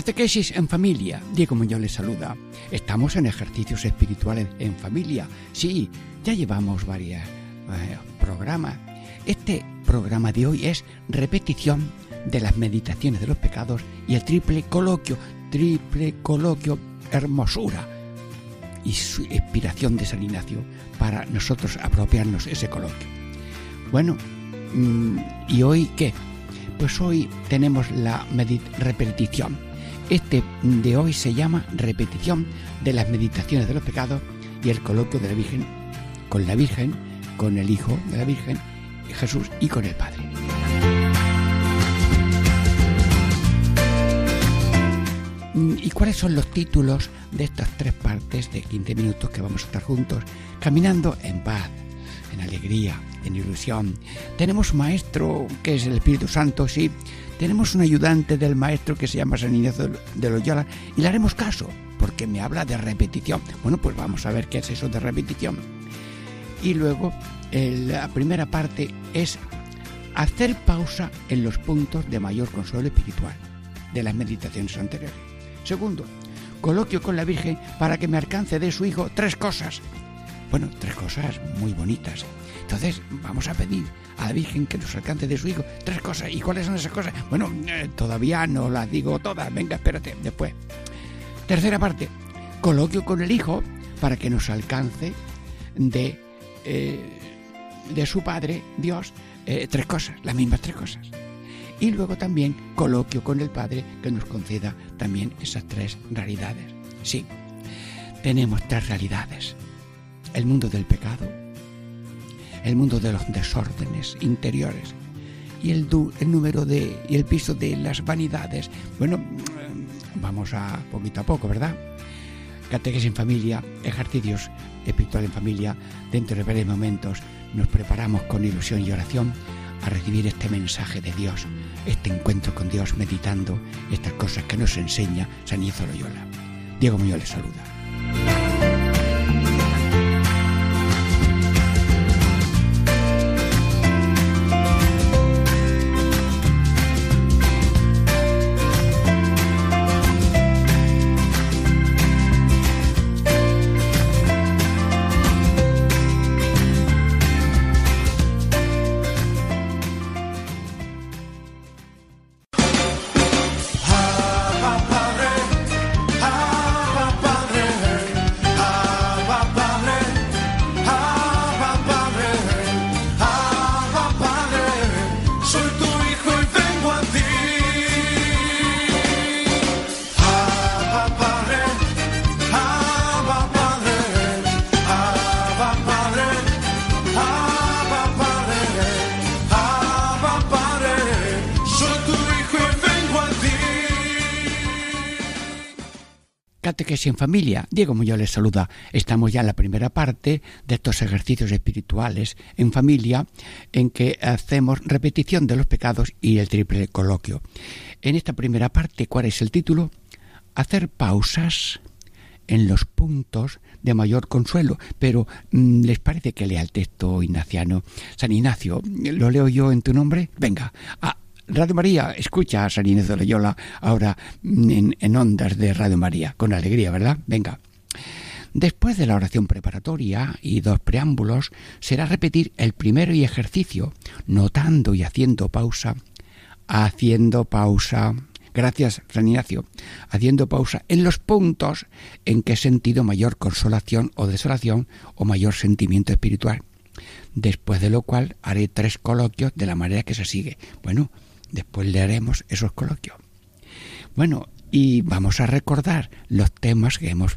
Catequesis en familia. Diego Muñoz les saluda. Estamos en ejercicios espirituales en familia. Sí, ya llevamos varios eh, programas. Este programa de hoy es repetición de las meditaciones de los pecados y el triple coloquio, triple coloquio, hermosura y su inspiración de San Ignacio para nosotros apropiarnos ese coloquio. Bueno, mm, ¿y hoy qué? Pues hoy tenemos la repetición este de hoy se llama Repetición de las Meditaciones de los Pecados y el coloquio de la Virgen con la Virgen, con el Hijo de la Virgen, Jesús y con el Padre. ¿Y cuáles son los títulos de estas tres partes de 15 minutos que vamos a estar juntos, caminando en paz, en alegría, en ilusión? Tenemos un maestro que es el Espíritu Santo, sí, tenemos un ayudante del maestro que se llama San Ignacio de Loyola y le haremos caso, porque me habla de repetición. Bueno, pues vamos a ver qué es eso de repetición. Y luego, la primera parte es hacer pausa en los puntos de mayor consuelo espiritual de las meditaciones anteriores. Segundo, coloquio con la Virgen para que me alcance de su Hijo tres cosas. Bueno, tres cosas muy bonitas. Entonces, vamos a pedir a la Virgen que nos alcance de su Hijo tres cosas. ¿Y cuáles son esas cosas? Bueno, eh, todavía no las digo todas. Venga, espérate, después. Tercera parte, coloquio con el Hijo para que nos alcance de, eh, de su Padre, Dios, eh, tres cosas, las mismas tres cosas. Y luego también coloquio con el Padre que nos conceda también esas tres realidades. Sí, tenemos tres realidades. El mundo del pecado, el mundo de los desórdenes interiores y el, número de y el piso de las vanidades. Bueno, vamos a poquito a poco, ¿verdad? Catequesis en familia, ejercicios espiritual en familia. Dentro de breves momentos nos preparamos con ilusión y oración a recibir este mensaje de Dios, este encuentro con Dios meditando estas cosas que nos enseña San Izo Loyola. Diego Muñoz les saluda. Que en familia. Diego Muñoz les saluda. Estamos ya en la primera parte de estos ejercicios espirituales en familia en que hacemos repetición de los pecados y el triple coloquio. En esta primera parte, ¿cuál es el título? Hacer pausas en los puntos de mayor consuelo. Pero, mm, ¿les parece que lea el texto ignaciano? San Ignacio, ¿lo leo yo en tu nombre? Venga, a, Radio María, escucha a San Inés de Loyola ahora en, ondas de Radio María, con alegría, ¿verdad? Venga. Después de la oración preparatoria y dos preámbulos, será repetir el primero y ejercicio, notando y haciendo pausa, haciendo pausa. Gracias, San Ignacio. Haciendo pausa en los puntos en que he sentido mayor consolación o desolación o mayor sentimiento espiritual. Después de lo cual haré tres coloquios de la manera que se sigue. Bueno, Después leeremos esos coloquios. Bueno, y vamos a recordar los temas que hemos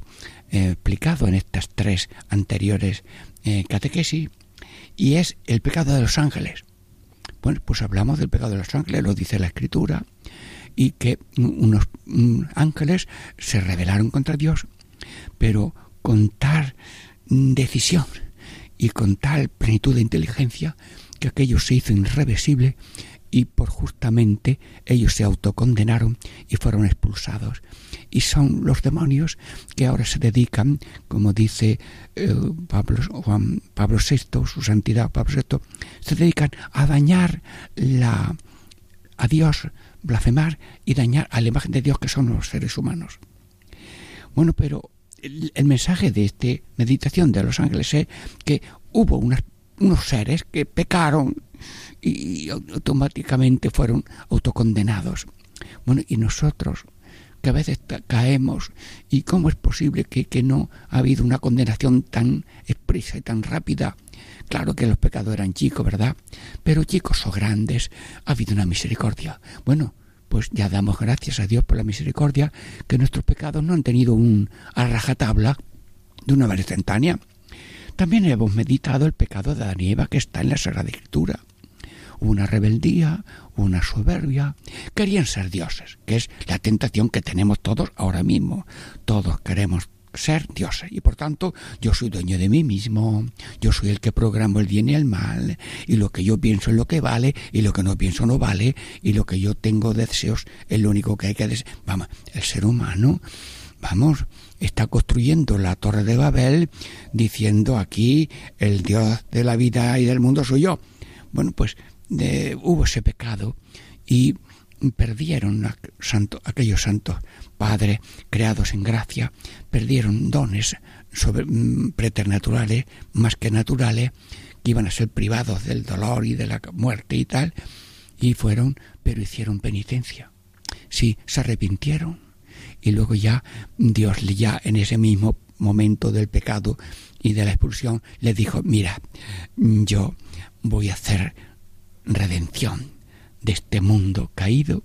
eh, explicado en estas tres anteriores eh, catequesis, y es el pecado de los ángeles. Bueno, pues hablamos del pecado de los ángeles, lo dice la Escritura, y que unos mm, ángeles se rebelaron contra Dios, pero con tal decisión y con tal plenitud de inteligencia que aquello se hizo irreversible y por justamente ellos se autocondenaron y fueron expulsados. Y son los demonios que ahora se dedican, como dice eh, Pablo, Juan Pablo VI, su santidad Pablo VI, se dedican a dañar la, a Dios, blasfemar y dañar a la imagen de Dios que son los seres humanos. Bueno, pero el, mensaje de esta meditación de los ángeles es que hubo unos seres que pecaron y automáticamente fueron autocondenados. Bueno, y nosotros, que a veces caemos, ¿y cómo es posible que, que no ha habido una condenación tan expresa y tan rápida? Claro que los pecados eran chicos, ¿verdad? Pero chicos o grandes, ha habido una misericordia. Bueno, pues ya damos gracias a Dios por la misericordia, que nuestros pecados no han tenido un a rajatabla de una manera instantánea. También hemos meditado el pecado de Adán que está en la Sagrada Escritura una rebeldía, una soberbia. Querían ser dioses, que es la tentación que tenemos todos ahora mismo. Todos queremos ser dioses y por tanto yo soy dueño de mí mismo, yo soy el que programo el bien y el mal y lo que yo pienso es lo que vale y lo que no pienso no vale y lo que yo tengo deseos es lo único que hay que desear. Vamos, el ser humano, vamos, está construyendo la torre de Babel diciendo aquí el Dios de la vida y del mundo soy yo. Bueno, pues hubo ese pecado y perdieron aquellos santos padres creados en gracia, perdieron dones sobre, mm, preternaturales más que naturales, que iban a ser privados del dolor y de la muerte y tal, y fueron, pero hicieron penitencia. Sí, se arrepintieron. Y luego ya Dios ya en ese mismo momento del pecado y de la expulsión le dijo, mira, yo voy a hacer redención de este mundo caído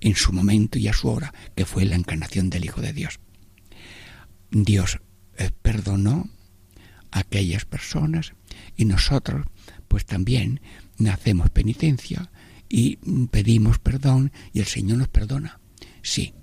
en su momento y a su hora, que fue la encarnación del Hijo de Dios. Dios eh, perdonó a aquellas personas y nosotros pues también hacemos penitencia y pedimos perdón y el Señor nos perdona. Sí,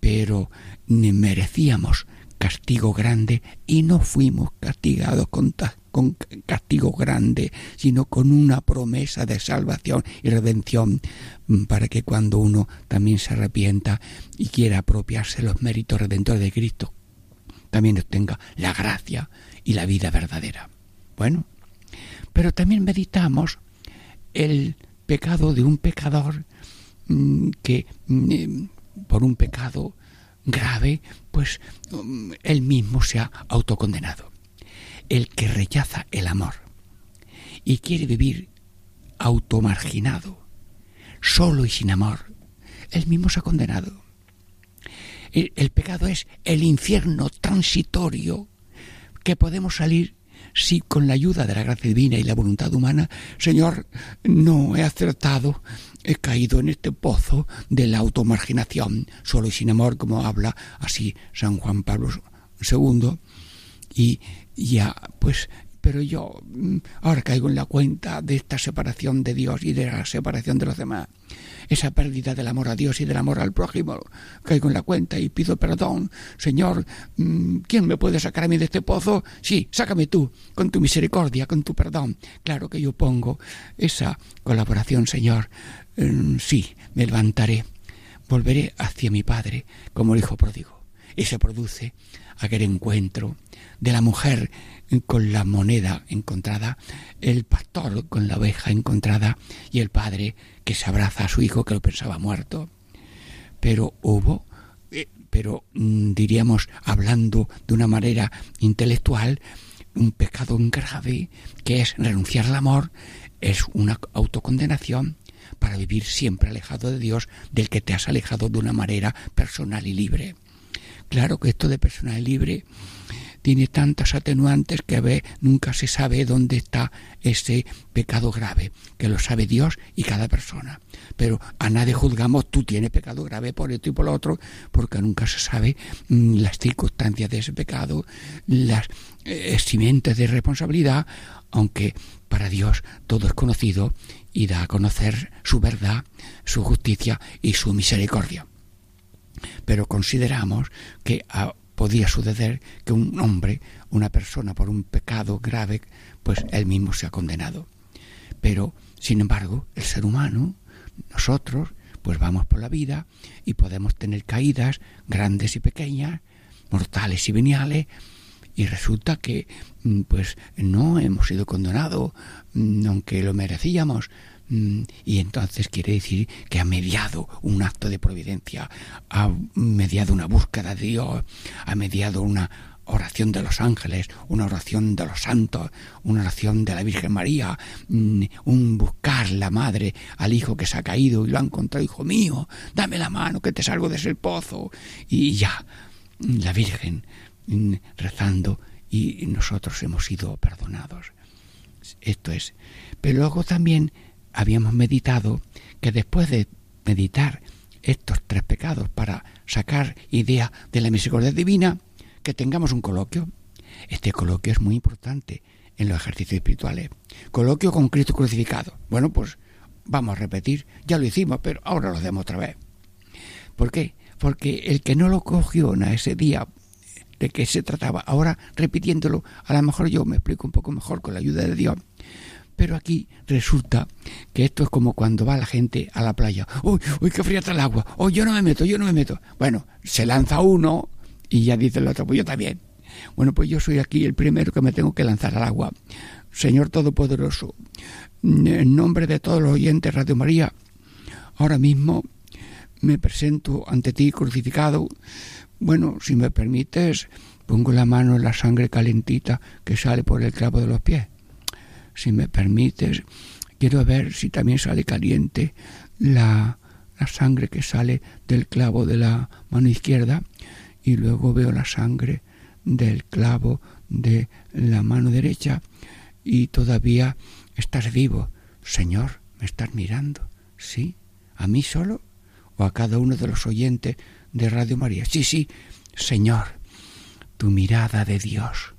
pero merecíamos castigo grande y no fuimos castigados con, con castigo grande, sino con una promesa de salvación y redención mm, para que cuando uno también se arrepienta y quiera apropiarse los méritos redentores de Cristo, también obtenga la gracia y la vida verdadera. Bueno, pero también meditamos el pecado de un pecador mm, que mm, por un pecado grave, pues él mismo se ha autocondenado. El que rechaza el amor y quiere vivir automarginado, solo y sin amor, él mismo se ha condenado. El, pecado es el infierno transitorio que podemos salir si con la ayuda de la gracia divina y la voluntad humana, Señor, no he acertado he caído en este pozo de la automarginación, solo y sin amor, como habla así San Juan Pablo II, y ya, pues, pero yo mm, ahora caigo en la cuenta de esta separación de Dios y de la separación de los demás, esa pérdida del amor a Dios y del amor al prójimo, caigo en la cuenta y pido perdón, Señor, mm, ¿quién me puede sacar a mí de este pozo? Sí, sácame tú, con tu misericordia, con tu perdón. Claro que yo pongo esa colaboración, Señor, Mm, sí, me levantaré, volveré hacia mi Padre como el Hijo pródigo. Y se produce aquel encuentro de la mujer con la moneda encontrada, el pastor con la oveja encontrada y el padre que se abraza a su hijo que lo pensaba muerto. Pero hubo, eh, pero mm, diríamos hablando de una manera intelectual, un pecado grave que es renunciar al amor, es una autocondenación para vivir siempre alejado de Dios, del que te has alejado de una manera personal y libre. Claro que esto de personal libre tiene tantas atenuantes que a ver, nunca se sabe dónde está ese pecado grave, que lo sabe Dios y cada persona. Pero a nadie juzgamos, tú tienes pecado grave por esto y por lo otro, porque nunca se sabe mm, las circunstancias de ese pecado, las eh, de responsabilidad, aunque para Dios todo es conocido y da a conocer su verdad, su justicia y su misericordia. Pero consideramos que ah, podía suceder que un hombre, una persona por un pecado grave, pues él mismo se ha condenado. Pero, sin embargo, el ser humano, nosotros, pues vamos por la vida y podemos tener caídas grandes y pequeñas, mortales y veniales, y resulta que mm, pues no hemos sido condenados, mm, aunque lo merecíamos, y entonces quiere decir que ha mediado un acto de providencia, ha mediado una búsqueda de Dios, ha mediado una oración de los ángeles, una oración de los santos, una oración de la Virgen María, un buscar la madre al hijo que se ha caído y lo ha encontrado, hijo mío, dame la mano que te salgo de ese pozo. Y ya, la Virgen rezando y nosotros hemos sido perdonados. Esto es. Pero luego también habíamos meditado que después de meditar estos tres pecados para sacar idea de la misericordia divina, que tengamos un coloquio. Este coloquio es muy importante en los ejercicios espirituales. Coloquio con Cristo crucificado. Bueno, pues vamos a repetir, ya lo hicimos, pero ahora lo hacemos otra vez. ¿Por qué? Porque el que no lo cogió en ese día de qué se trataba. Ahora, repitiéndolo, a lo mejor yo me explico un poco mejor con la ayuda de Dios. Pero aquí resulta que esto es como cuando va la gente a la playa. ¡Uy, uy, qué fría está el agua! ¡Oh, yo no me meto, yo no me meto! Bueno, se lanza uno y ya dice el otro, pues yo también. Bueno, pues yo soy aquí el primero que me tengo que lanzar al agua. Señor Todopoderoso, en nombre de todos los oyentes Radio María, ahora mismo me presento ante ti crucificado bueno, si me permites, pongo la mano en la sangre calentita que sale por el clavo de los pies. Si me permites, quiero ver si también sale caliente la, la sangre que sale del clavo de la mano izquierda y luego veo la sangre del clavo de la mano derecha y todavía estás vivo. Señor, ¿me estás mirando? ¿Sí? ¿A mí solo? ¿O a cada uno de los oyentes de Radio María. Sí, sí, Señor, tu mirada de Dios,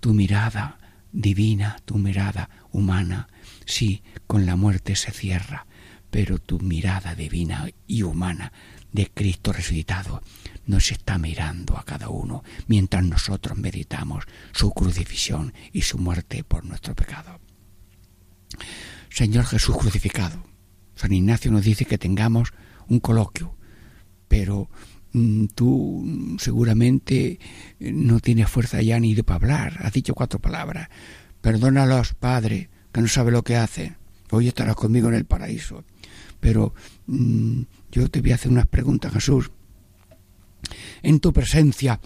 tu mirada divina, tu mirada humana, sí, con la muerte se cierra, pero tu mirada divina y humana de Cristo resucitado nos está mirando a cada uno mientras nosotros meditamos su crucifixión y su muerte por nuestro pecado. Señor Jesús crucificado, San Ignacio nos dice que tengamos un coloquio, pero tú seguramente no tienes fuerza ya ni de para hablar. Has dicho cuatro palabras. Perdónalos, Padre, que no sabe lo que hace. Hoy estarás conmigo en el paraíso. Pero mm, yo te voy a hacer unas preguntas, Jesús. En tu presencia,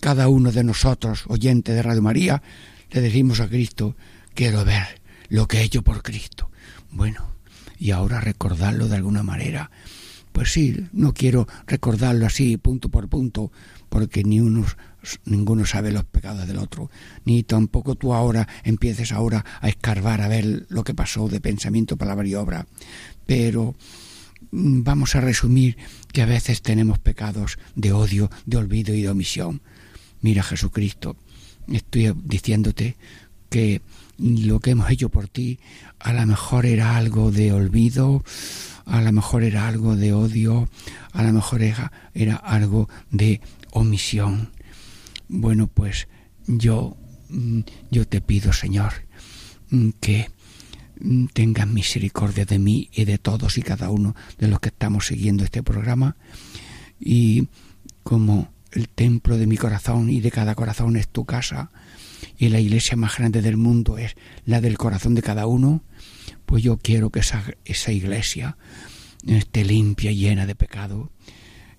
cada uno de nosotros, oyente de Radio María, le decimos a Cristo, quiero ver lo que he hecho por Cristo. Bueno, y ahora recordarlo de alguna manera pues sí, no quiero recordarlo así punto por punto, porque ni uno, ninguno sabe los pecados del otro, ni tampoco tú ahora empieces ahora a escarbar a ver lo que pasó de pensamiento, palabra y obra. Pero mm, vamos a resumir que a veces tenemos pecados de odio, de olvido y de omisión. Mira Jesucristo, estoy diciéndote que lo que hemos hecho por ti a lo mejor era algo de olvido, a lo mejor era algo de odio, a lo mejor era, algo de omisión. Bueno, pues yo, mm, yo te pido, Señor, mm, que mm, tengas misericordia de mí y de todos y cada uno de los que estamos siguiendo este programa. Y como el templo de mi corazón y de cada corazón es tu casa, y la iglesia más grande del mundo es la del corazón de cada uno, pues yo quiero que esa, esa iglesia esté limpia llena de pecado,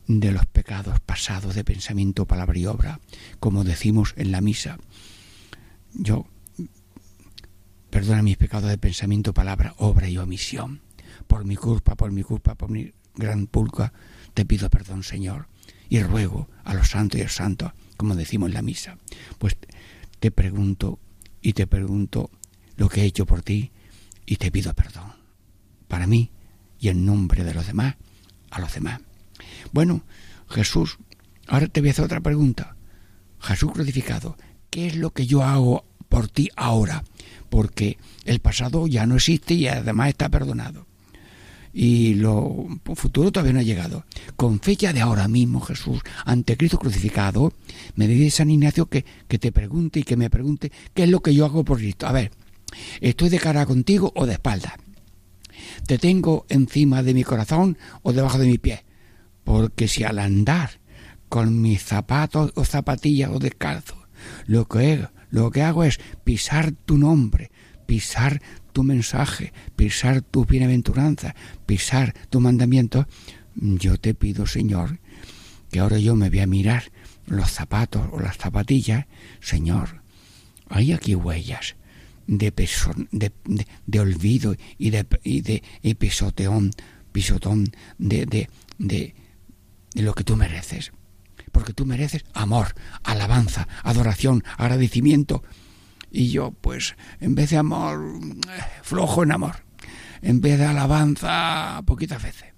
de los pecados pasados de pensamiento, palabra y obra, como decimos en la misa. Yo, perdona mis pecados de pensamiento, palabra, obra y omisión. Por mi culpa, por mi culpa, por mi gran pulga, te pido perdón, Señor. y ruego a los santos y a los santos, como decimos en la misa. Pues te pregunto y te pregunto lo que he hecho por ti y te pido perdón. Para mí y en nombre de los demás, a los demás. Bueno, Jesús, ahora te voy a hacer otra pregunta. Jesús crucificado, ¿qué es lo que yo hago por ti ahora? Porque el pasado ya no existe y además está perdonado. Y lo futuro todavía no ha llegado. Con fecha de ahora mismo, Jesús, ante Cristo crucificado, me dice San Ignacio que, que te pregunte y que me pregunte qué es lo que yo hago por Cristo. A ver, ¿estoy de cara contigo o de espalda? ¿Te tengo encima de mi corazón o debajo de mi pie? Porque si al andar con mis zapatos o zapatillas o descalzo, lo que, lo que hago es pisar tu nombre, pisar tu mensaje, pisar tu bienaventuranza, pisar tu mandamiento, yo te pido, Señor, que ahora yo me voy a mirar los zapatos o las zapatillas, Señor, hay aquí huellas de, olvido y de, y de pisoteón, pisotón de, de, de lo que tú mereces porque tú mereces amor, alabanza, adoración, agradecimiento. Y yo, pues, en vez de amor, flojo en amor. En vez de alabanza, poquitas veces.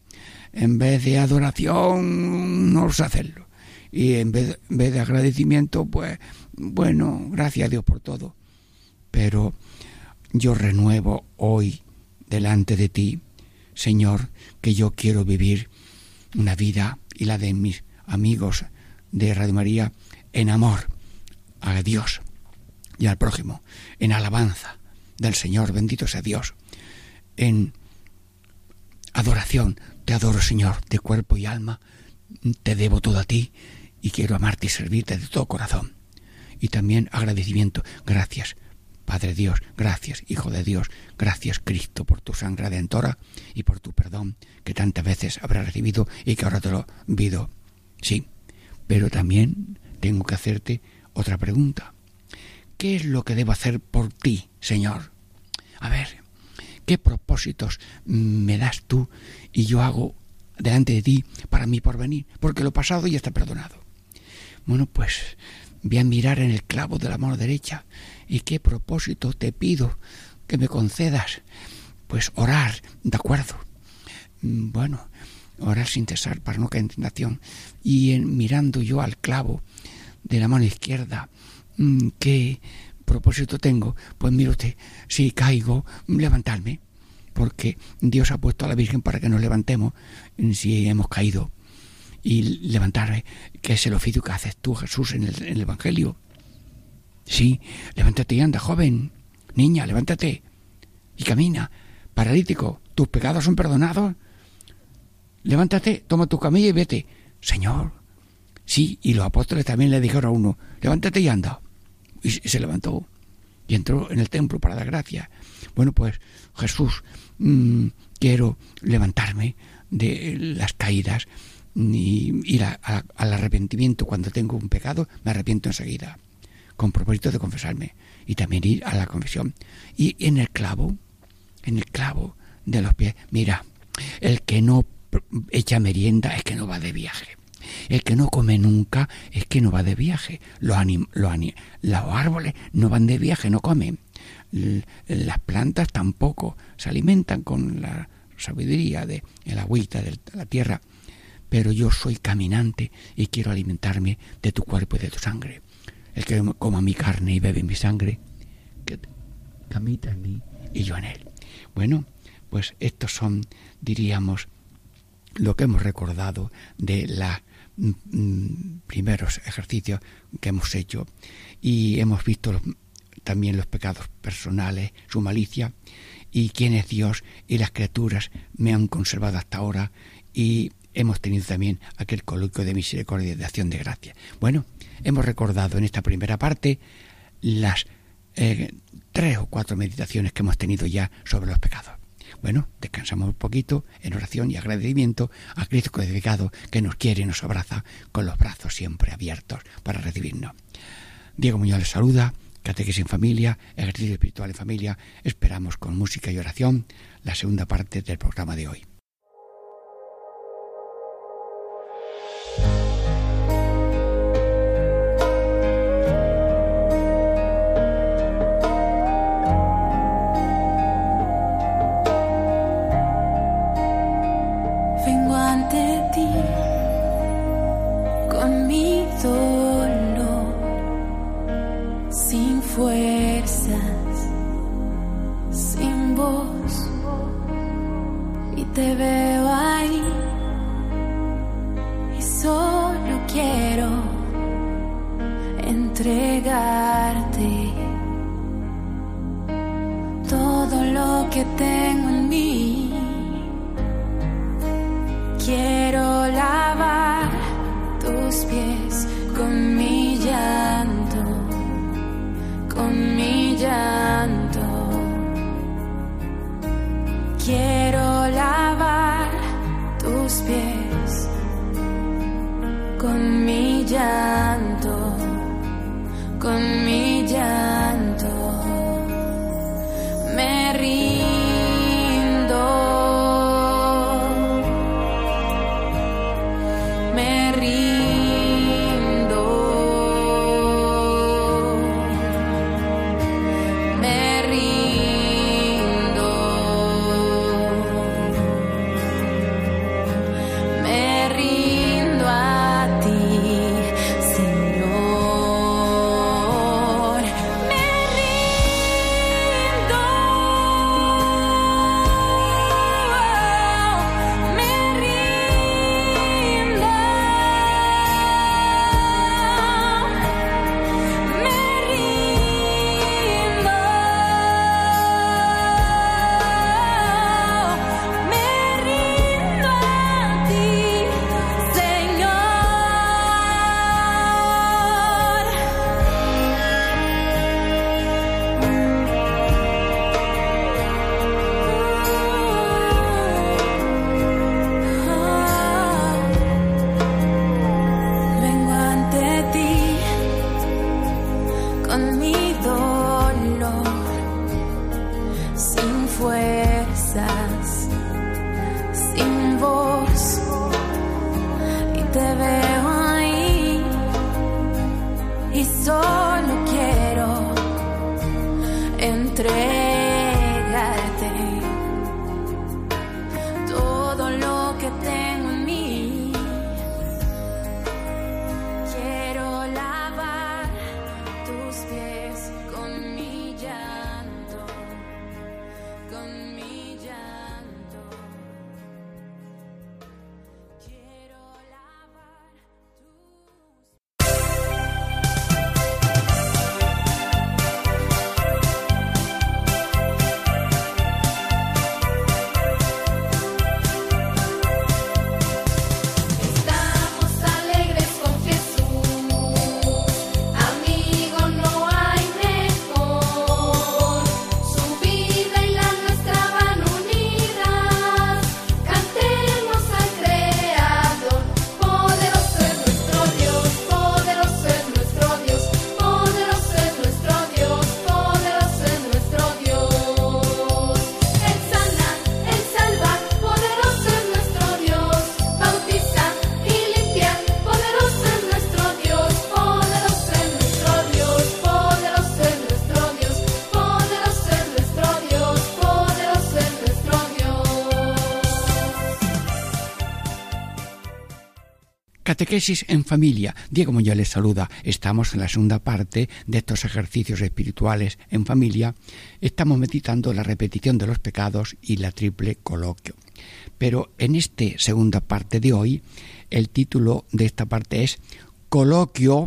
En vez de adoración, no sé hacerlo. Y en vez, en vez de agradecimiento, pues, bueno, gracias a Dios por todo. Pero yo renuevo hoy delante de ti, Señor, que yo quiero vivir una vida y la de mis amigos de Radio María en amor a Dios y al prójimo, en alabanza del Señor, bendito sea Dios, en adoración, te adoro Señor, de cuerpo y alma, te debo todo a ti y quiero amarte y servirte de todo corazón. Y también agradecimiento, gracias Padre Dios, gracias Hijo de Dios, gracias Cristo por tu sangre redentora y por tu perdón que tantas veces habrás recibido y que ahora te lo pido. Sí, pero también tengo que hacerte otra pregunta. ¿Qué es lo que debo hacer por ti, Señor? A ver, ¿qué propósitos me das tú y yo hago delante de ti para mi porvenir? Porque lo pasado ya está perdonado. Bueno, pues voy a mirar en el clavo de la mano derecha y qué propósito te pido que me concedas. Pues orar, de acuerdo. Mm, bueno, orar sin cesar para no caer en tentación. Y en, mirando yo al clavo de la mano izquierda, mm, ¿qué propósito tengo? Pues mire usted, si caigo, levantarme, porque Dios ha puesto a la Virgen para que nos levantemos si hemos caído. Y levantarme, que es el oficio que haces tú, Jesús, en el Evangelio. Sí, levántate y anda, joven, niña, levántate y camina. Paralítico, tus pecados son perdonados levántate, toma tu camilla y vete. Señor, sí, y los apóstoles también le dijeron a uno, levántate y anda. Y se levantó y entró en el templo para dar gracia. Bueno, pues Jesús, mm, quiero levantarme de las caídas y ir al arrepentimiento. Cuando tengo un pecado, me arrepiento enseguida, con propósito de confesarme. Y también ir a la confesión. Y en el clavo, en el clavo de los pies, mira, el que no echa merienda es que no va de viaje. El que no come nunca es que no va de viaje. Los, árboles no van de viaje, no comen. las plantas tampoco se alimentan con la sabiduría de la agüita de la tierra. Pero yo soy caminante y quiero alimentarme de tu cuerpo y de tu sangre. El que coma mi carne y bebe mi sangre, que camita en mí y yo en él. Bueno, pues estos son, diríamos, lo que hemos recordado de los mm, mm, primeros ejercicios que hemos hecho y hemos visto también los pecados personales, su malicia y quién es Dios y las criaturas me han conservado hasta ahora y hemos tenido también aquel coloquio de misericordia y de acción de gracia. Bueno, hemos recordado en esta primera parte las eh, tres o cuatro meditaciones que hemos tenido ya sobre los pecados. Bueno, descansamos un poquito en oración y agradecimiento a Cristo crucificado que nos quiere y nos abraza con los brazos siempre abiertos para recibirnos. Diego Muñoz les saluda, Catequesis en Familia, Ejercicio Espiritual en Familia. Esperamos con música y oración la segunda parte del programa de hoy. Me Catequesis en familia. Diego Muñoz les saluda. Estamos en la segunda parte de estos ejercicios espirituales en familia. Estamos meditando la repetición de los pecados y la triple coloquio. Pero en esta segunda parte de hoy, el título de esta parte es Coloquio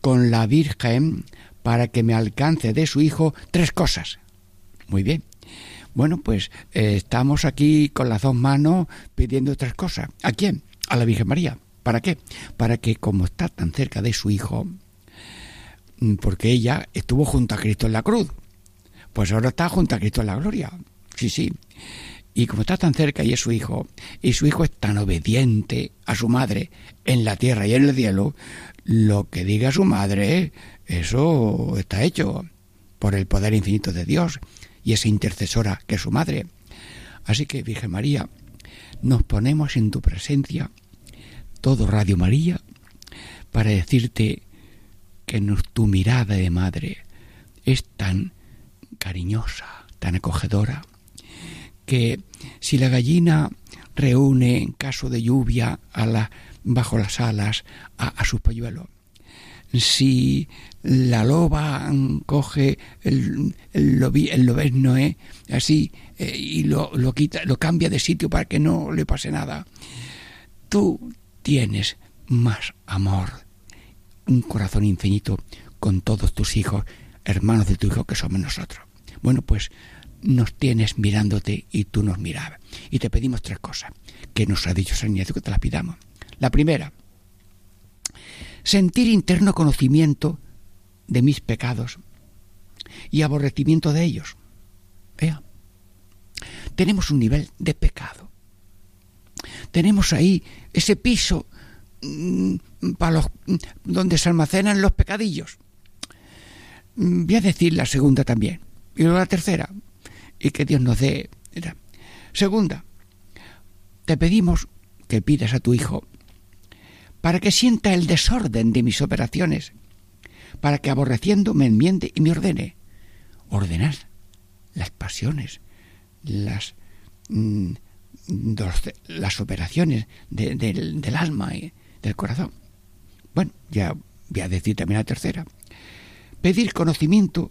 con la Virgen para que me alcance de su Hijo tres cosas. Muy bien. Bueno, pues eh, estamos aquí con las dos manos pidiendo tres cosas. ¿A quién? A la Virgen María. ¿Para qué? Para que como está tan cerca de su Hijo, mm, porque ella estuvo junto a Cristo en la cruz, pues ahora está junto a Cristo en la gloria. Sí, sí. Y como está tan cerca y es su hijo, y su hijo es tan obediente a su madre en la tierra y en el cielo, lo que diga su madre, eso está hecho por el poder infinito de Dios y esa intercesora que es su madre. Así que, Virgen María, nos ponemos en tu presencia, todo Radio María, para decirte que tu mirada de madre es tan cariñosa, tan acogedora, que si la gallina reúne en caso de lluvia a la, bajo las alas a, a sus polluelos, si la loba coge el, el, el ¿eh? así, eh, y lo, lo quita, lo cambia de sitio para que no le pase nada. Tú tienes más amor, un corazón infinito con todos tus hijos, hermanos de tu hijo que somos nosotros. Bueno, pues nos tienes mirándote y tú nos mirabas. Y te pedimos tres cosas que nos ha dicho San Ignacio que te las pidamos. La primera, sentir interno conocimiento de mis pecados y aborrecimiento de ellos. Vea, tenemos un nivel de pecado. Tenemos ahí ese piso mm, para los, donde se almacenan los pecadillos. Mm, Voy a decir la segunda también. Y luego la tercera. Y que Dios nos dé. Segunda, te pedimos que pidas a tu hijo para que sienta el desorden de mis operaciones, para que aborreciendo me enmiende y me ordene. Ordenar las pasiones, las, mm, las operaciones de- del, del alma y del corazón. Bueno, ya voy a decir también la tercera. Pedir conocimiento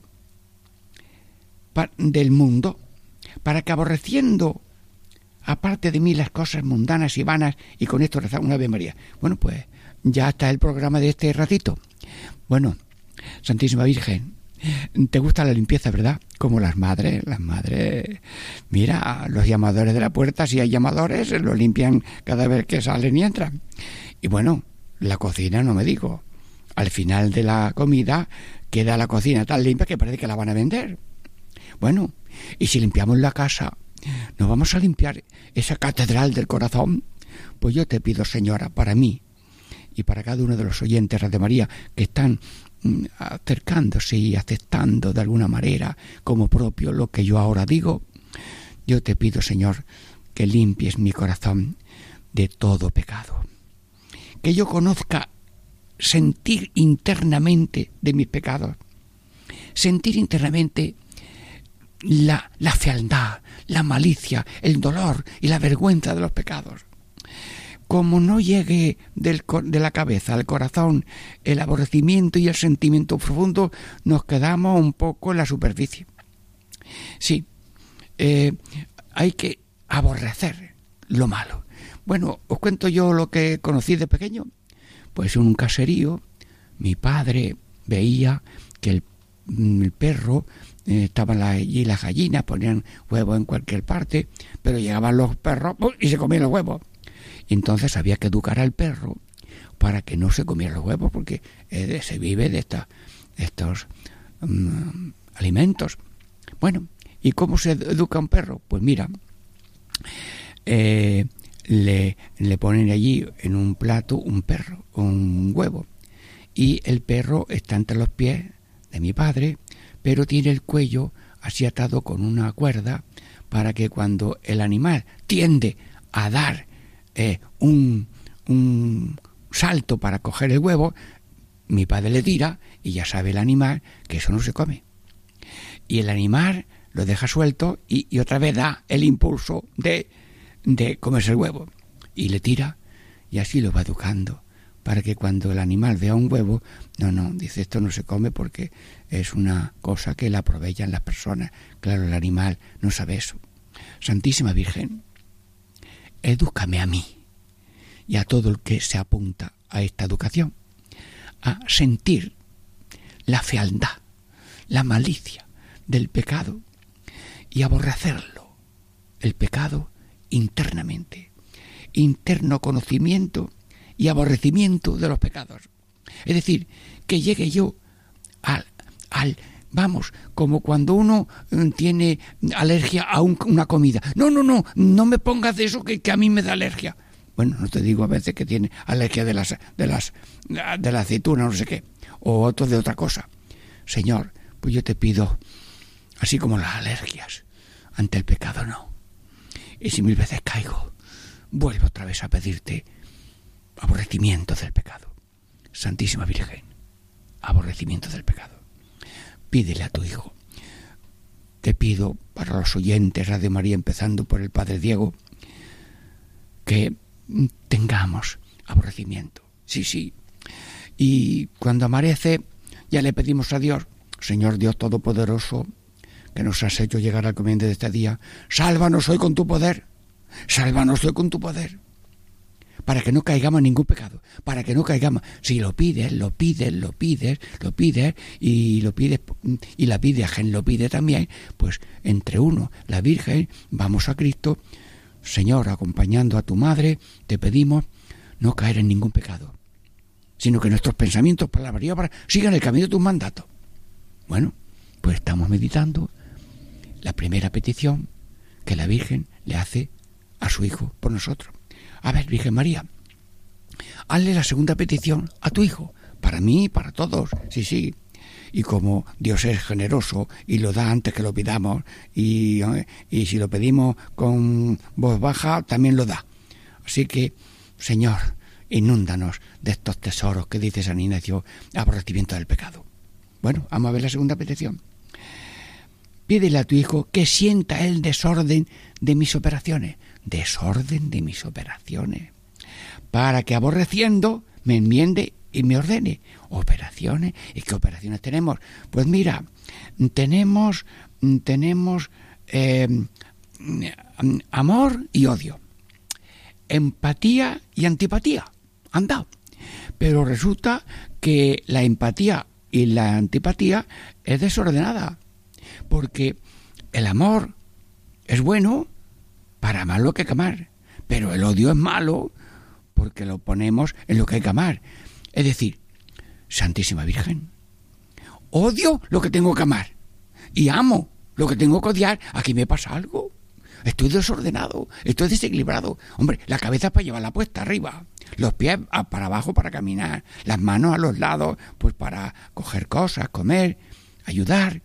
del mundo para que aborreciendo aparte de mí las cosas mundanas y vanas y con esto rezar una Ave María. Bueno, pues ya está el programa de este ratito. Bueno, Santísima Virgen, te gusta la limpieza, ¿verdad? Como las madres, las madres, mira, los llamadores de la puerta, si hay llamadores, lo limpian cada vez que salen y entran. Y bueno, la cocina, no me digo. Al final de la comida queda la cocina tan limpia que parece que la van a vender. Bueno, y si limpiamos la casa, ¿nos vamos a limpiar esa catedral del corazón? Pues yo te pido, señora, para mí y para cada uno de los oyentes de María que están acercándose y aceptando de alguna manera como propio lo que yo ahora digo, yo te pido, Señor, que limpies mi corazón de todo pecado. Que yo conozca sentir internamente de mis pecados. Sentir internamente la, la fealdad, la malicia, el dolor y la vergüenza de los pecados. Como no llegue del de la cabeza al corazón el aborrecimiento y el sentimiento profundo, nos quedamos un poco en la superficie. Sí, eh, hay que aborrecer lo malo. Bueno, os cuento yo lo que conocí de pequeño. Pues en un caserío, mi padre veía que el, mm, perro eh, estaban la- allí las gallinas, ponían huevos en cualquier parte, pero llegaban los perros y se comían los huevos. Entonces había que educar al perro para que no se comiera los huevos, porque eh, se vive de estos mm, alimentos. Bueno, ¿y cómo se educa un perro? Pues mira, eh, le, le ponen allí en un plato un perro, un huevo, y el perro está entre los pies de mi padre, pero tiene el cuello así atado con una cuerda para que cuando el animal tiende a dar eh, un, un salto para coger el huevo, mi padre le tira y ya sabe el animal que eso no se come. Y el animal lo deja suelto y, y otra vez da el impulso de, de comerse el huevo. Y le tira y así lo va educando para que cuando el animal vea un huevo, no, no, dice esto no se come porque es una cosa que la aprovechan las personas. Claro, el animal no sabe eso. Santísima Virgen, edúcame a mí y a todo el que se apunta a esta educación, a sentir la fealdad, la malicia del pecado y aborrecerlo, el pecado internamente, interno conocimiento y aborrecimiento de los pecados. Es decir, que llegue yo al, al vamos, como cuando uno eh, tiene alergia a un- una comida. No, no, no, no me pongas eso que, que a mí me da alergia. Bueno, no te digo a veces que tiene alergia de las de las de la aceituna, no sé qué, o otro de otra cosa. Señor, pues yo te pido, así como las alergias, ante el pecado no. Y si mil veces caigo, vuelvo otra vez a pedirte aborrecimiento del pecado. Santísima Virgen, aborrecimiento del pecado. Pídele a tu Hijo. Te pido para los oyentes Radio María, empezando por el Padre Diego, que tengamos aborrecimiento. Sí, sí. Y cuando amanece, ya le pedimos a Dios, Señor Dios Todopoderoso, que nos has hecho llegar al comienzo de este día, sálvanos hoy con tu poder, sálvanos hoy con tu poder, para que no caigamos en ningún pecado, para que no caigamos. Si lo pides, lo pides, lo pides, lo pides, y lo pides, y la Virgen lo pide también, pues entre uno, la Virgen, vamos a Cristo, Señor, acompañando a tu madre, te pedimos no caer en ningún pecado sino que nuestros pensamientos, palabras y obras sigan el camino de tus mandatos. Bueno, pues estamos meditando la primera petición que la Virgen le hace a su Hijo por nosotros. A ver, Virgen María, hazle la segunda petición a tu Hijo, para mí para todos, sí, sí. Y como Dios es generoso y lo da antes que lo pidamos, y, y si lo pedimos con voz baja, también lo da. Así que, Señor, inúndanos de estos tesoros que dice San Ignacio, aborrecimiento del pecado. Bueno, vamos a ver la segunda petición. Pídele a tu hijo que sienta el desorden de mis operaciones, desorden de mis operaciones, para que aborreciendo me enmiende y me ordene. Operaciones, ¿y qué operaciones tenemos? Pues mira, tenemos, tenemos eh, amor y odio, empatía y antipatía, anda. Pero resulta que la empatía y la antipatía es desordenada, porque el amor es bueno para amar lo que hay que amar, pero el odio es malo porque lo ponemos en lo que hay que amar. Es decir, Santísima Virgen, odio lo que tengo que amar y amo lo que tengo que odiar. Aquí me pasa algo. Estoy desordenado, estoy desequilibrado. Hombre, la cabeza para llevarla puesta arriba, los pies para abajo para caminar, las manos a los lados, pues para coger cosas, comer, ayudar.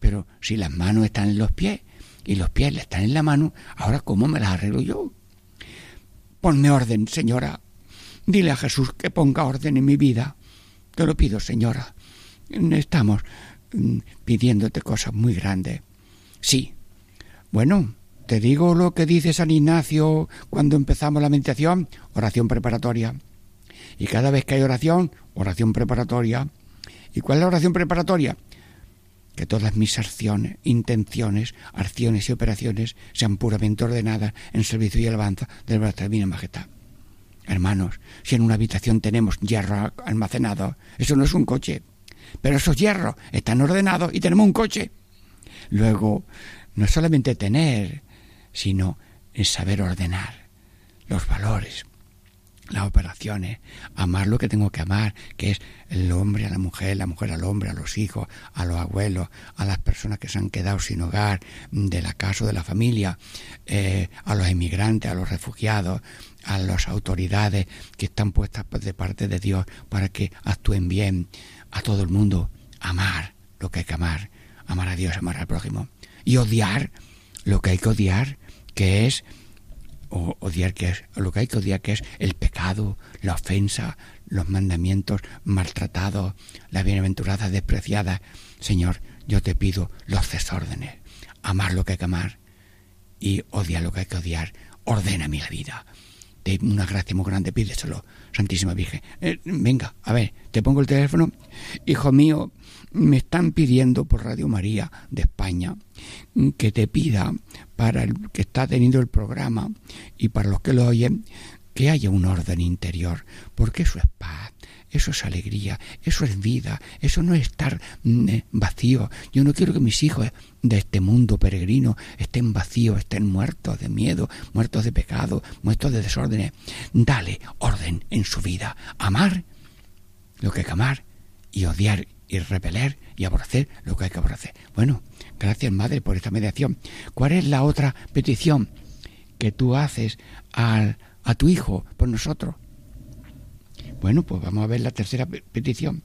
Pero si las manos están en los pies y los pies están en la mano, ahora ¿cómo me las arreglo yo? Ponme orden, señora. Dile a Jesús que ponga orden en mi vida. Te lo pido, señora. Estamos mm, pidiéndote cosas muy grandes. Sí. Bueno, te digo lo que dice San Ignacio cuando empezamos la meditación, oración preparatoria. Y cada vez que hay oración, oración preparatoria. ¿Y cuál es la oración preparatoria? Que todas mis acciones, intenciones, acciones y operaciones sean puramente ordenadas en servicio y alabanza de la divina majestad. Hermanos, si en una habitación tenemos hierro almacenado, eso no es un coche. Pero esos hierros están ordenados y tenemos un coche. Luego, no solamente tener, sino saber ordenar los valores, las operaciones, amar lo que tengo que amar, que es el hombre a la mujer, la mujer al hombre, a los hijos, a los abuelos, a las personas que se han quedado sin hogar, de la casa o de la familia, eh, a los emigrantes, a los refugiados, a las autoridades que están puestas de parte de Dios para que actúen bien, a todo el mundo, amar lo que hay que amar, amar a Dios, amar al prójimo, y odiar lo que hay que odiar, que es o odiar que es lo que hay que odiar que es el pecado, la ofensa, los mandamientos maltratados, la bienaventurada despreciada. Señor, yo te pido los desórdenes, amar lo que hay que amar y odiar lo que hay que odiar. Ordena mi la vida. De una gracia muy grande, pídeselo, Santísima Virgen. Eh, venga, a ver, te pongo el teléfono. Hijo mío, me están pidiendo por Radio María de España que te pida para el que está teniendo el programa y para los que lo oyen que haya un orden interior, porque eso es paz, eso es alegría, eso es vida, eso no es estar mm, eh, vacío. Yo no quiero que mis hijos de este mundo peregrino estén vacíos, estén muertos de miedo, muertos de pecado, muertos de desórdenes. Dale orden en su vida, amar lo que hay que amar y odiar y repeler y aborrecer lo que hay que aborrecer. Bueno, gracias Madre por esta mediación. ¿Cuál es la otra petición que tú haces al, a tu Hijo por nosotros? Bueno, pues vamos a ver la tercera petición.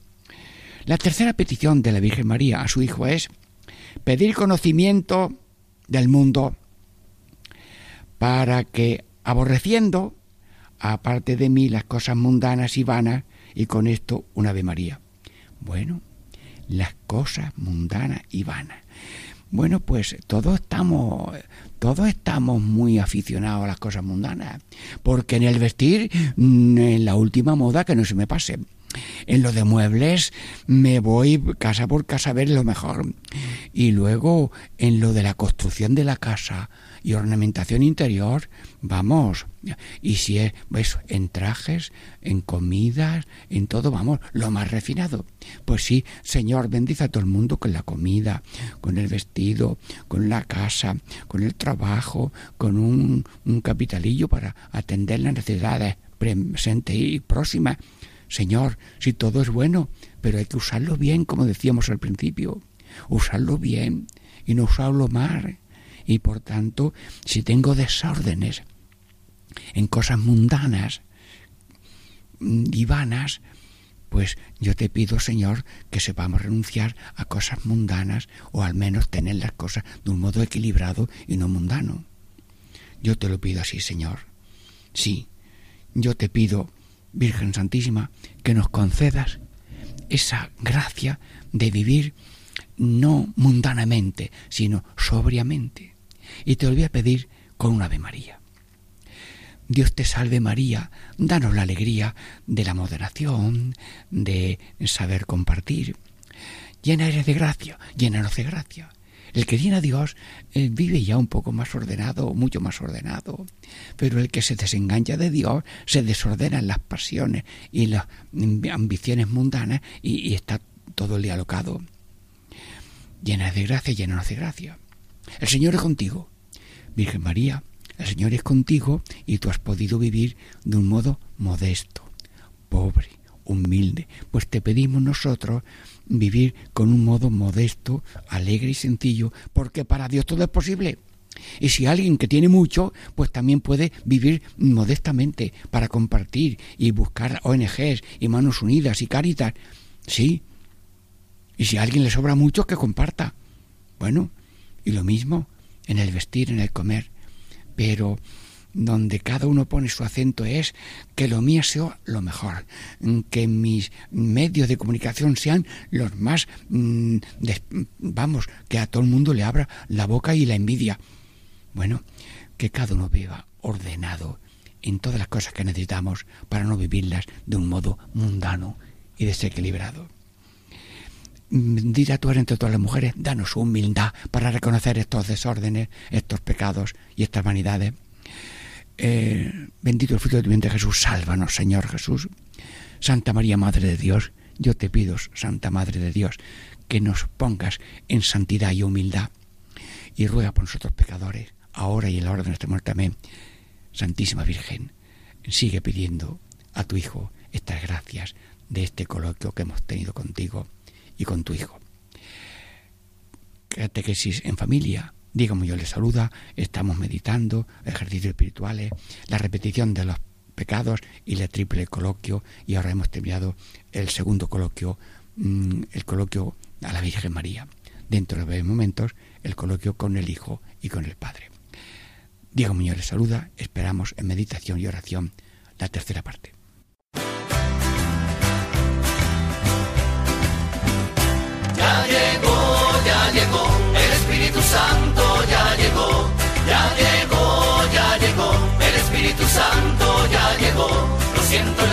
La tercera petición de la Virgen María a su Hijo es pedir conocimiento del mundo para que, aborreciendo, aparte de mí las cosas mundanas y vanas, y con esto una Ave María. Bueno, las cosas mundanas y vanas. Bueno, pues todos estamos, todos estamos muy aficionados a las cosas mundanas, porque en el vestir, en la última moda, que no se me pase, En lo de muebles me voy casa por casa a ver lo mejor. Y luego en lo de la construcción de la casa y ornamentación interior, vamos. Y si es pues, en trajes, en comidas, en todo, vamos, lo más refinado. Pues sí, Señor, bendice a todo el mundo con la comida, con el vestido, con la casa, con el trabajo, con un, un capitalillo para atender las necesidades presentes y próximas. Señor, si todo es bueno, pero hay que usarlo bien, como decíamos al principio. Usarlo bien y no usarlo mal. Y por tanto, si tengo desórdenes en cosas mundanas y vanas, pues yo te pido, Señor, que sepamos renunciar a cosas mundanas o al menos tener las cosas de un modo equilibrado y no mundano. Yo te lo pido así, Señor. Sí, yo te pido Virgen Santísima, que nos concedas esa gracia de vivir no mundanamente, sino sobriamente. Y te lo voy a pedir con una Ave María. Dios te salve María, danos la alegría de la moderación, de saber compartir. Llena eres de gracia, llénanos de gracia. El que tiene a Dios eh, vive ya un poco más ordenado, mucho más ordenado. Pero el que se desengancha de Dios se desordenan las pasiones y las ambiciones mundanas y, está todo el día alocado. Llena de gracia, llena de gracia. El Señor es contigo. Virgen María, el Señor es contigo y tú has podido vivir de un modo modesto, pobre, humilde. Pues te pedimos nosotros vivir con un modo modesto, alegre y sencillo, porque para Dios todo es posible. Y si alguien que tiene mucho, pues también puede vivir modestamente para compartir y buscar ONGs y manos unidas y caritas. Sí. Y si a alguien le sobra mucho, que comparta. Bueno, y lo mismo en el vestir, en el comer. Pero donde cada uno pone su acento es que lo mío sea lo mejor, que mis medios de comunicación sean los más, mm, vamos, que a todo el mundo le abra la boca y la envidia. Bueno, que cada uno viva ordenado en todas las cosas que necesitamos para no vivirlas de un modo mundano y desequilibrado. Dirá tú entre todas las mujeres, danos humildad para reconocer estos desórdenes, estos pecados y estas vanidades eh, bendito el fruto de tu vientre Jesús, sálvanos Señor Jesús. Santa María, Madre de Dios, yo te pido, Santa Madre de Dios, que nos pongas en santidad y humildad y ruega por nosotros pecadores, ahora y en la hora de nuestra muerte. Amén. Santísima Virgen, sigue pidiendo a tu Hijo estas gracias de este coloquio que hemos tenido contigo y con tu Hijo. Catequesis en familia, Dígame yo le saluda, estamos meditando, ejercicios espirituales, la repetición de los pecados y el triple coloquio y ahora hemos terminado el segundo coloquio, mm, el coloquio a la Virgen María. Dentro de breves momentos, el coloquio con el Hijo y con el Padre. Diego Muñoz le saluda, esperamos en meditación y oración la tercera parte. Ya llegó, ya llegó Espíritu Santo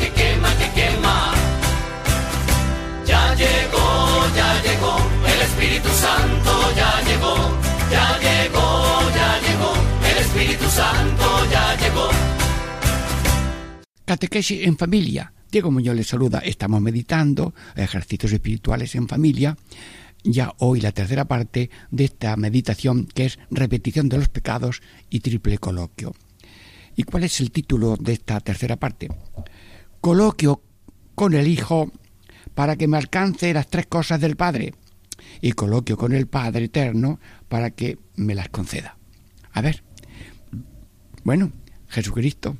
que quema, que quema. Ya llegó, ya llegó, el Espíritu Santo ya llegó, ya llegó, ya llegó, el Espíritu Santo ya llegó. Catequesis en familia. Diego Muñoz les saluda. Estamos meditando ejercicios espirituales en familia. Ya hoy la tercera parte de esta meditación que es repetición de los pecados y triple coloquio. ¿Y cuál es el título de esta tercera parte? coloquio con el Hijo para que me alcance las tres cosas del Padre y coloquio con el Padre eterno para que me las conceda. A ver, bueno, Jesucristo,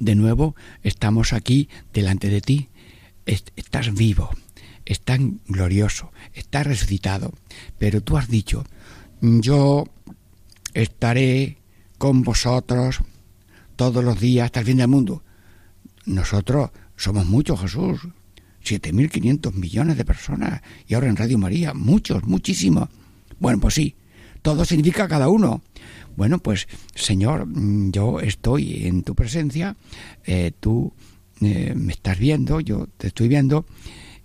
de nuevo estamos aquí delante de ti, Est- estás vivo, estás glorioso, estás resucitado, pero tú has dicho, yo estaré con vosotros todos los días hasta el fin del mundo. Nosotros somos muchos, Jesús. 7.500 millones de personas. Y ahora en Radio María, muchos, muchísimos. Bueno, pues sí, todo significa cada uno. Bueno, pues Señor, mm, yo estoy en tu presencia, eh, tú eh, me estás viendo, yo te estoy viendo,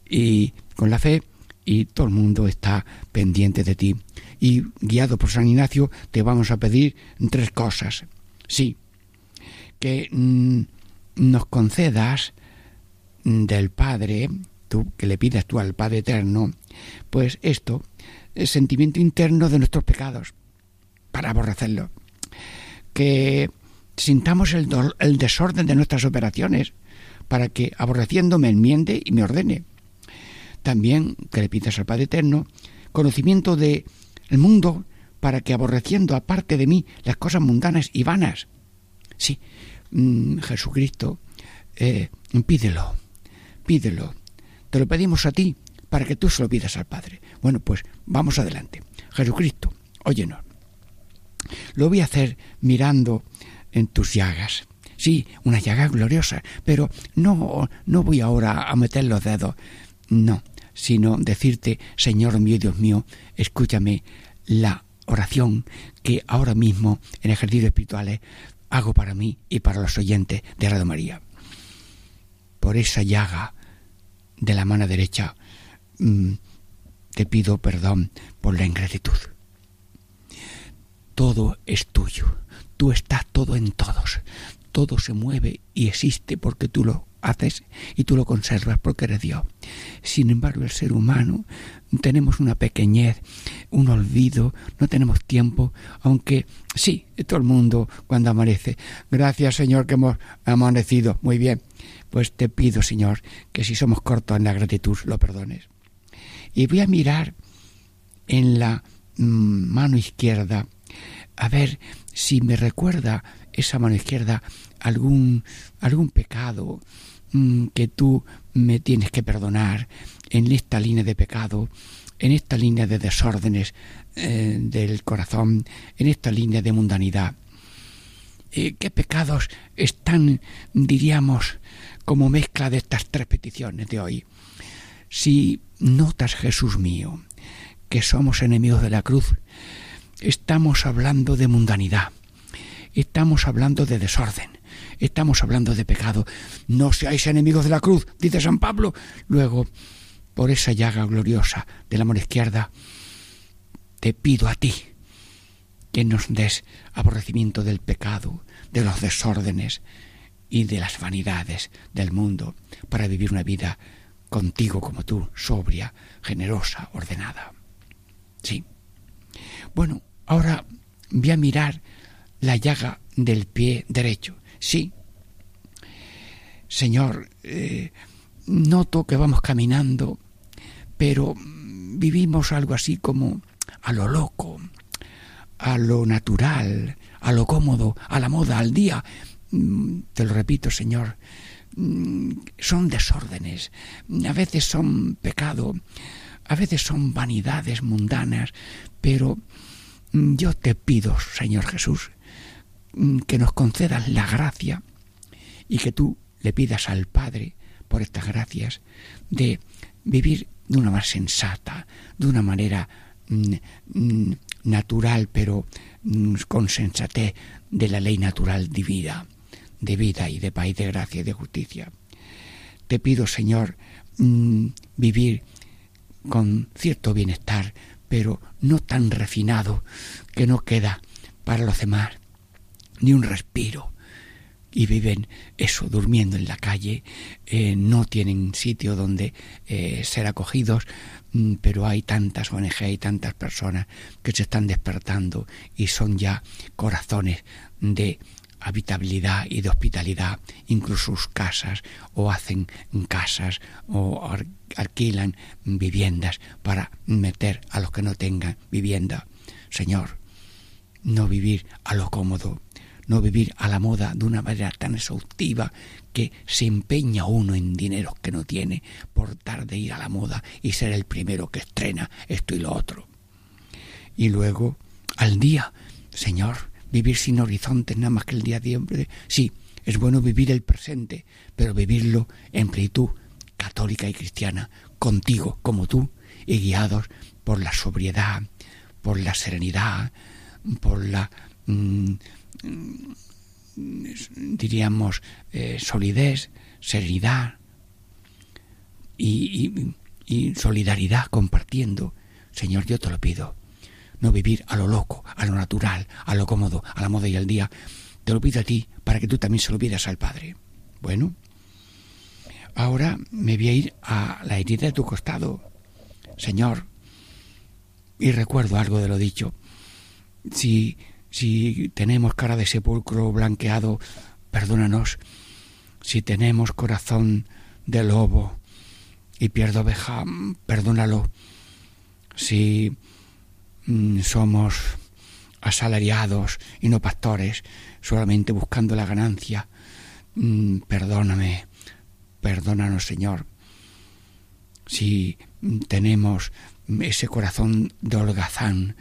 y con la fe, y todo el mundo está pendiente de ti. Y guiado por San Ignacio, te vamos a pedir tres cosas. Sí, que mm, nos concedas del Padre, tú que le pidas tú al Padre eterno, pues esto, el sentimiento interno de nuestros pecados, para aborrecerlo. Que sintamos el, el desorden de nuestras operaciones, para que aborreciendo me enmiende y me ordene. También que le pidas al Padre eterno conocimiento de el mundo, para que aborreciendo aparte de mí las cosas mundanas y vanas. Sí, mm, Jesucristo, eh, pídelo, pídelo. Te lo pedimos a ti para que tú se lo pidas al Padre. Bueno, pues vamos adelante. Jesucristo, óyenos. Lo voy a hacer mirando en tus llagas. Sí, una llaga gloriosa, pero no, no voy ahora a meter los dedos. No, sino decirte, Señor mío Dios mío, escúchame la oración que ahora mismo en ejercicios espirituales hago para mí y para los oyentes de Radio María. Por esa llaga de la mano derecha mm, te pido perdón por la ingratitud. Todo es tuyo, tú estás todo en todos, todo se mueve y existe porque tú lo haces y tú lo conservas porque eres Dios. Sin embargo, el ser humano tenemos una pequeñez, un olvido, no tenemos tiempo, aunque sí, todo el mundo cuando amanece, gracias Señor que hemos amanecido, muy bien, pues te pido Señor que si somos cortos en la gratitud lo perdones. Y voy a mirar en la mm, mano izquierda a ver si me recuerda esa mano izquierda algún algún pecado que tú me tienes que perdonar en esta línea de pecado, en esta línea de desórdenes eh, del corazón, en esta línea de mundanidad. Eh, ¿Qué pecados están, diríamos, como mezcla de estas tres peticiones de hoy? Si notas, Jesús mío, que somos enemigos de la cruz, estamos hablando de mundanidad, estamos hablando de desorden, estamos hablando de pecado. No seáis enemigos de la cruz, dice San Pablo. Luego, por esa llaga gloriosa de la mano izquierda, te pido a ti que nos des aborrecimiento del pecado, de los desórdenes y de las vanidades del mundo para vivir una vida contigo como tú, sobria, generosa, ordenada. Sí. Bueno, ahora voy a mirar la llaga del pie derecho. Sí. Señor, eh, noto que vamos caminando, pero vivimos algo así como a lo loco, a lo natural, a lo cómodo, a la moda, al día. Mm, Te lo repito, Señor, mm, son desórdenes, a veces son pecado, a veces son vanidades mundanas, pero mm, yo te pido, Señor Jesús, que nos concedas la gracia y que tú le pidas al Padre por estas gracias de vivir de una manera sensata, de una manera mm, mm, natural, pero mm, con sensatez de la ley natural divina, de vida y de paz y de gracia y de justicia. Te pido, Señor, mm, vivir con cierto bienestar, pero no tan refinado que no queda para los demás ni un respiro. Y viven eso, durmiendo en la calle, eh, no tienen sitio donde eh, ser acogidos, mm, pero hay tantas ONG y tantas personas que se están despertando y son ya corazones de habitabilidad y de hospitalidad, incluso sus casas, o hacen casas, o alquilan viviendas para meter a los que no tengan vivienda. Señor, no vivir a lo cómodo, no vivir a la moda de una manera tan exhaustiva que se empeña uno en dinero que no tiene por dar de ir a la moda y ser el primero que estrena esto y lo otro. Y luego, al día, Señor, vivir sin horizontes nada más que el día de siempre. Sí, es bueno vivir el presente, pero vivirlo en plenitud católica y cristiana, contigo como tú, y guiados por la sobriedad, por la serenidad, por la, mm, diríamos, eh, solidez, y- y solidaridad compartiendo. Señor, yo te lo pido. No vivir a lo loco, a lo natural, a lo cómodo, a la moda y al día. Te lo pido a ti para que tú también se lo pidas al Padre. Bueno, ahora me voy a ir a la herida de tu costado. Señor, y recuerdo algo de lo dicho. Si, si tenemos cara de sepulcro blanqueado, perdónanos. Si tenemos corazón de lobo y pierdo oveja, perdónalo. Si mm, somos asalariados y no pastores, solamente buscando la ganancia, mm, perdóname, perdónanos, Señor. Si mm, tenemos ese corazón de holgazán,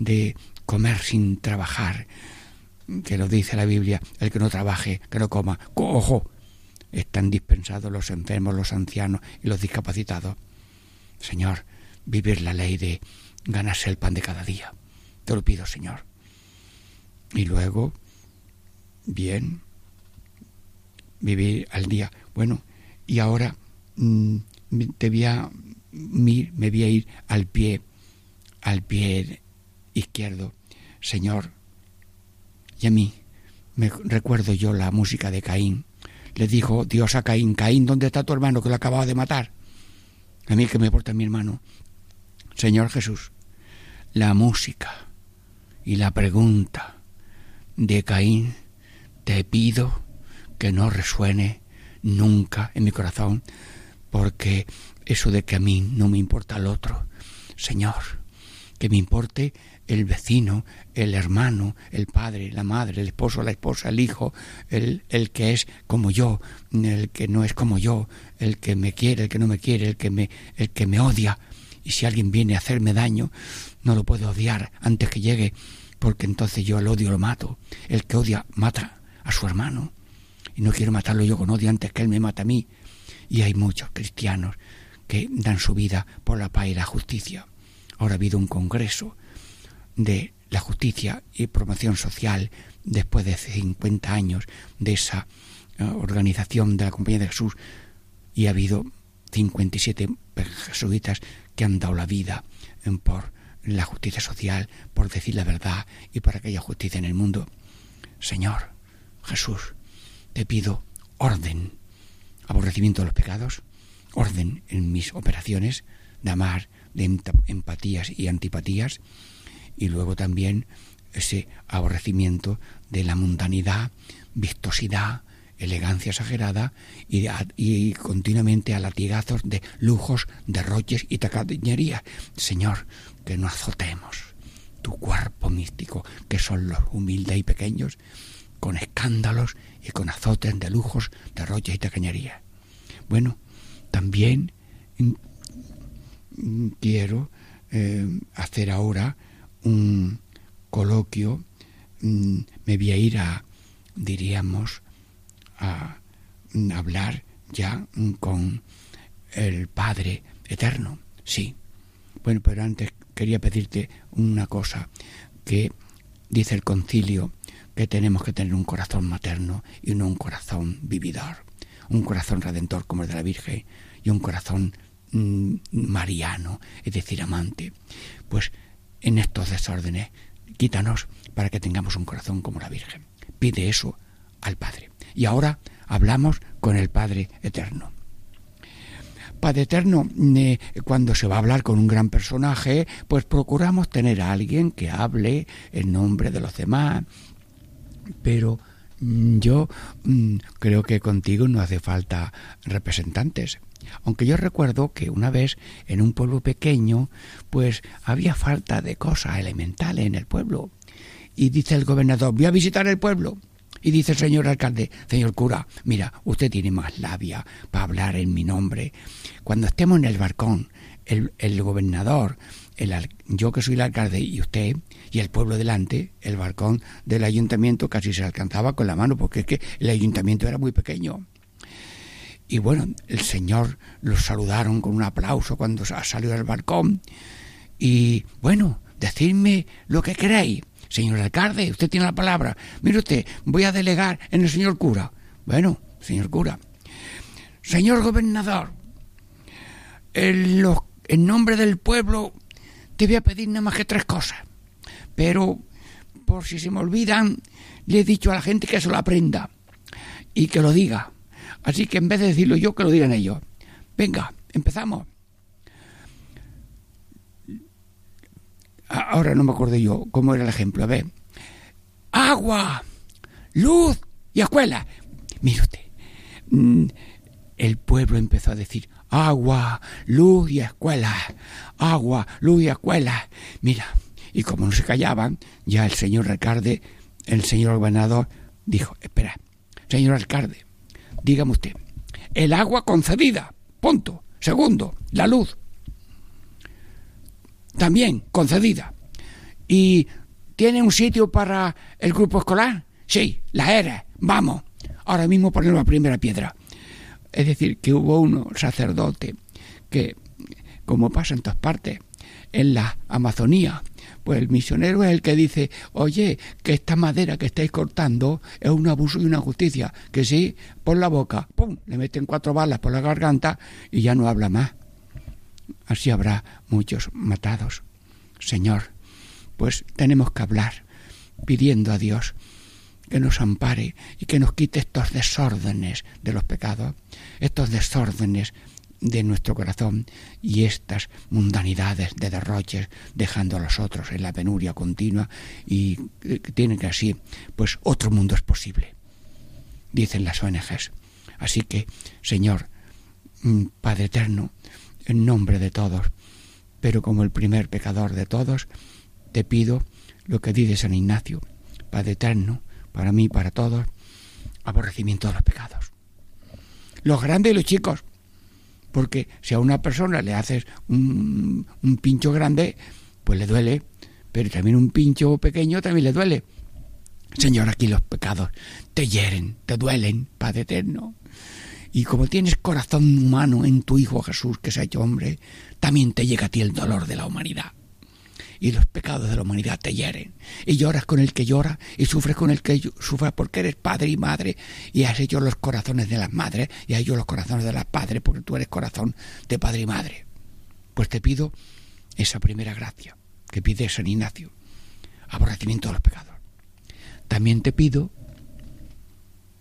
de comer sin trabajar, que lo dice la Biblia, el que no trabaje, que no coma. Co- Ojo, están dispensados los enfermos, los ancianos y los discapacitados. Señor, vivir la ley de ganarse el pan de cada día. Te lo pido, Señor. Y luego, bien, vivir al día. Bueno, y ahora mm, te me voy a ir al pie, al pie izquierdo. Señor, y a mí me recuerdo yo la música de Caín. Le dijo Dios a Caín, Caín, ¿dónde está tu hermano que lo acababa de matar? A mí que me porta mi hermano. Señor Jesús, la música y la pregunta de Caín, te pido que no resuene nunca en mi corazón, porque eso de que a mí no me importa el otro, Señor, que me importe el vecino, el hermano, el padre, la madre, el esposo, la esposa, el hijo, el, el que es como yo, el que no es como yo, el que me quiere, el que no me quiere, el que me, el que me odia. Y si alguien viene a hacerme daño, no lo puedo odiar antes que llegue, porque entonces yo el odio lo mato. El que odia mata a su hermano. Y no quiero matarlo yo con odio antes que él me mata a mí. Y hay muchos cristianos que dan su vida por la paz y la justicia. Ahora ha habido un congreso de la justicia y promoción social después de 50 años de esa eh, organización de la Compañía de Jesús y ha habido 57 jesuitas que han dado la vida en por la justicia social, por decir la verdad y por aquella justicia en el mundo. Señor Jesús, te pido orden, aborrecimiento de los pecados, orden en mis operaciones de amar, de empatías y antipatías, y luego también ese aborrecimiento de la mundanidad, vistosidad, elegancia exagerada y, continuamente a latigazos de lujos, derroches y tacañería. Señor, que no azotemos tu cuerpo místico, que son los humildes y pequeños, con escándalos y con azotes de lujos, derroches y tacañería. Bueno, también mm, mm, quiero eh, hacer ahora un coloquio, mm, me voy a ir a, diríamos, a mm, hablar ya mm, con el Padre Eterno, sí. Bueno, pero antes quería pedirte una cosa, que dice el concilio que tenemos que tener un corazón materno y no un corazón vividor, un corazón redentor como el de la Virgen y un corazón mariano, es decir, amante. Pues en estos desórdenes, quítanos para que tengamos un corazón como la Virgen. Pide eso al Padre. Y ahora hablamos con el Padre Eterno. Padre Eterno, eh, cuando se va a hablar con un gran personaje, pues procuramos tener a alguien que hable en nombre de los demás, pero Mm, Yo mm, creo que contigo no hace falta representantes. Aunque yo recuerdo que una vez en un pueblo pequeño, pues había falta de cosas elementales en el pueblo. Y dice el gobernador, voy a visitar el pueblo. Y dice el señor alcalde, señor cura, mira, usted tiene más labia para hablar en mi nombre. Cuando estemos en el balcón, el, el gobernador, el, yo que soy el alcalde y usted y el pueblo delante, el balcón del ayuntamiento casi se alcanzaba con la mano porque es que el ayuntamiento era muy pequeño. Y bueno, el señor los saludaron con un aplauso cuando sa- salió del balcón. Y bueno, decidme lo que queréis. Señor alcalde, usted tiene la palabra. Mire usted, voy a delegar en el señor cura. Bueno, señor cura. Señor gobernador, en, en nombre del pueblo te voy a pedir nada más que tres cosas. Pero, por si se me olvidan, le he dicho a la gente que se lo aprenda y que lo diga. Así que en vez de decirlo yo, que lo digan ellos. Venga, empezamos. Ahora no me acuerdo yo cómo era el ejemplo. A ver. Agua, luz y escuela. Mire usted. mm, El pueblo empezó a decir agua, luz y escuela. Agua, luz y escuela. Mira, y como no se callaban, ya el señor alcalde, el señor gobernador, dijo, espera, señor alcalde, dígame usted, el agua concedida, punto. Segundo, la luz, también concedida. ¿Y tiene un sitio para el grupo escolar? Sí, la era. Vamos, ahora mismo ponemos la primera piedra. Es decir, que hubo uno, sacerdote, que, como pasa en todas partes, en la Amazonía, pues el misionero es el que dice, oye, que esta madera que estáis cortando es un abuso y una justicia, que sí, por la boca, ¡pum!, le meten cuatro balas por la garganta y ya no habla más. Así habrá muchos matados. Señor, pues tenemos que hablar pidiendo a Dios que nos ampare y que nos quite estos desórdenes de los pecados, estos desórdenes de nuestro corazón y estas mundanidades de derroches, dejando a los otros en la penuria continua y que tienen que así, pues otro mundo es posible, dicen las ONGs. Así que, Señor, mm, Padre Eterno, en nombre de todos, pero como el primer pecador de todos, te pido lo que dice San Ignacio, Padre Eterno, para mí para todos, aborrecimiento de los pecados. Los grandes y los chicos, porque si a una persona le haces un, un pincho grande, pues le duele, pero también un pincho pequeño también le duele. Señor, aquí los pecados te hieren, te duelen, Padre Eterno. Y como tienes corazón humano en tu Hijo Jesús, que se ha hecho hombre, también te llega a ti el dolor de la humanidad. Y los pecados de la humanidad te hieren. Y lloras con el que llora y sufres con el que sufre porque eres padre y madre y has hecho los corazones de las madres y has hecho los corazones de las padres porque tú eres corazón de padre y madre. Pues te pido esa primera gracia que pide San Ignacio, aborrecimiento de los pecados. También te pido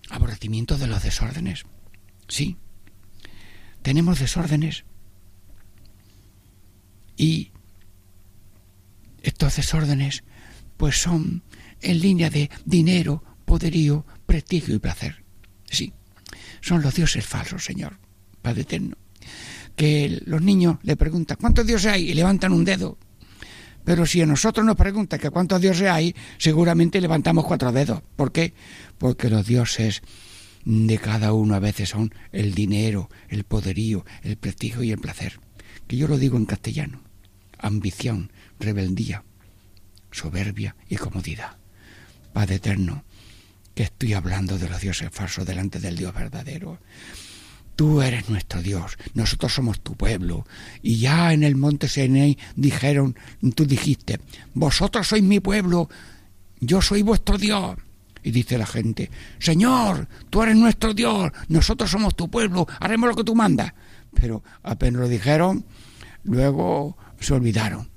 aborrecimiento de los desórdenes. Sí, tenemos desórdenes. Y estos desórdenes pues son en línea de dinero, poderío, prestigio y placer. Sí, son los dioses falsos, Señor, Padre Eterno. Que los niños le preguntan, ¿cuántos dioses hay? Y levantan un dedo. Pero si a nosotros nos preguntan que cuántos dioses hay, seguramente levantamos cuatro dedos. ¿Por qué? Porque los dioses de cada uno a veces son el dinero, el poderío, el prestigio y el placer. Que yo lo digo en castellano. Ambición, rebeldía, soberbia y comodidad. Padre eterno, que estoy hablando de los dioses falsos delante del Dios verdadero. Tú eres nuestro Dios, nosotros somos tu pueblo. Y ya en el monte Sinai dijeron, tú dijiste, vosotros sois mi pueblo, yo soy vuestro Dios. Y dice la gente, Señor, tú eres nuestro Dios, nosotros somos tu pueblo, haremos lo que tú mandas. Pero apenas lo dijeron, luego se olvidaron.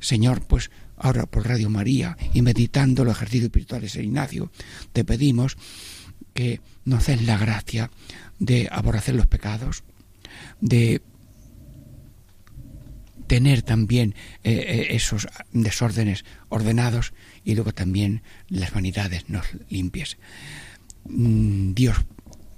Señor, pues ahora por Radio María y meditando los ejercicios espirituales de Ignacio, te pedimos que nos des la gracia de aborrecer los pecados, de tener también eh, eh, esos desórdenes ordenados y luego también las vanidades nos limpies. Mm, Dios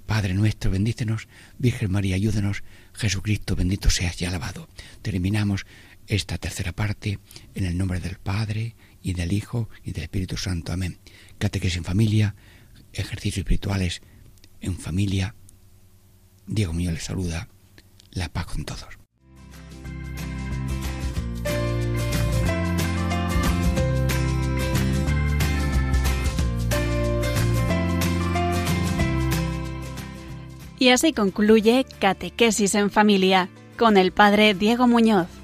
Padre nuestro, bendícenos, Virgen María, ayúdenos, Jesucristo, bendito seas y alabado. Terminamos esta tercera parte en el nombre del Padre y del Hijo y del Espíritu Santo. Amén. Catequesis en familia, ejercicios espirituales en familia. Diego mío les saluda. La paz con todos. Y así concluye Catequesis en Familia con el Padre Diego Muñoz.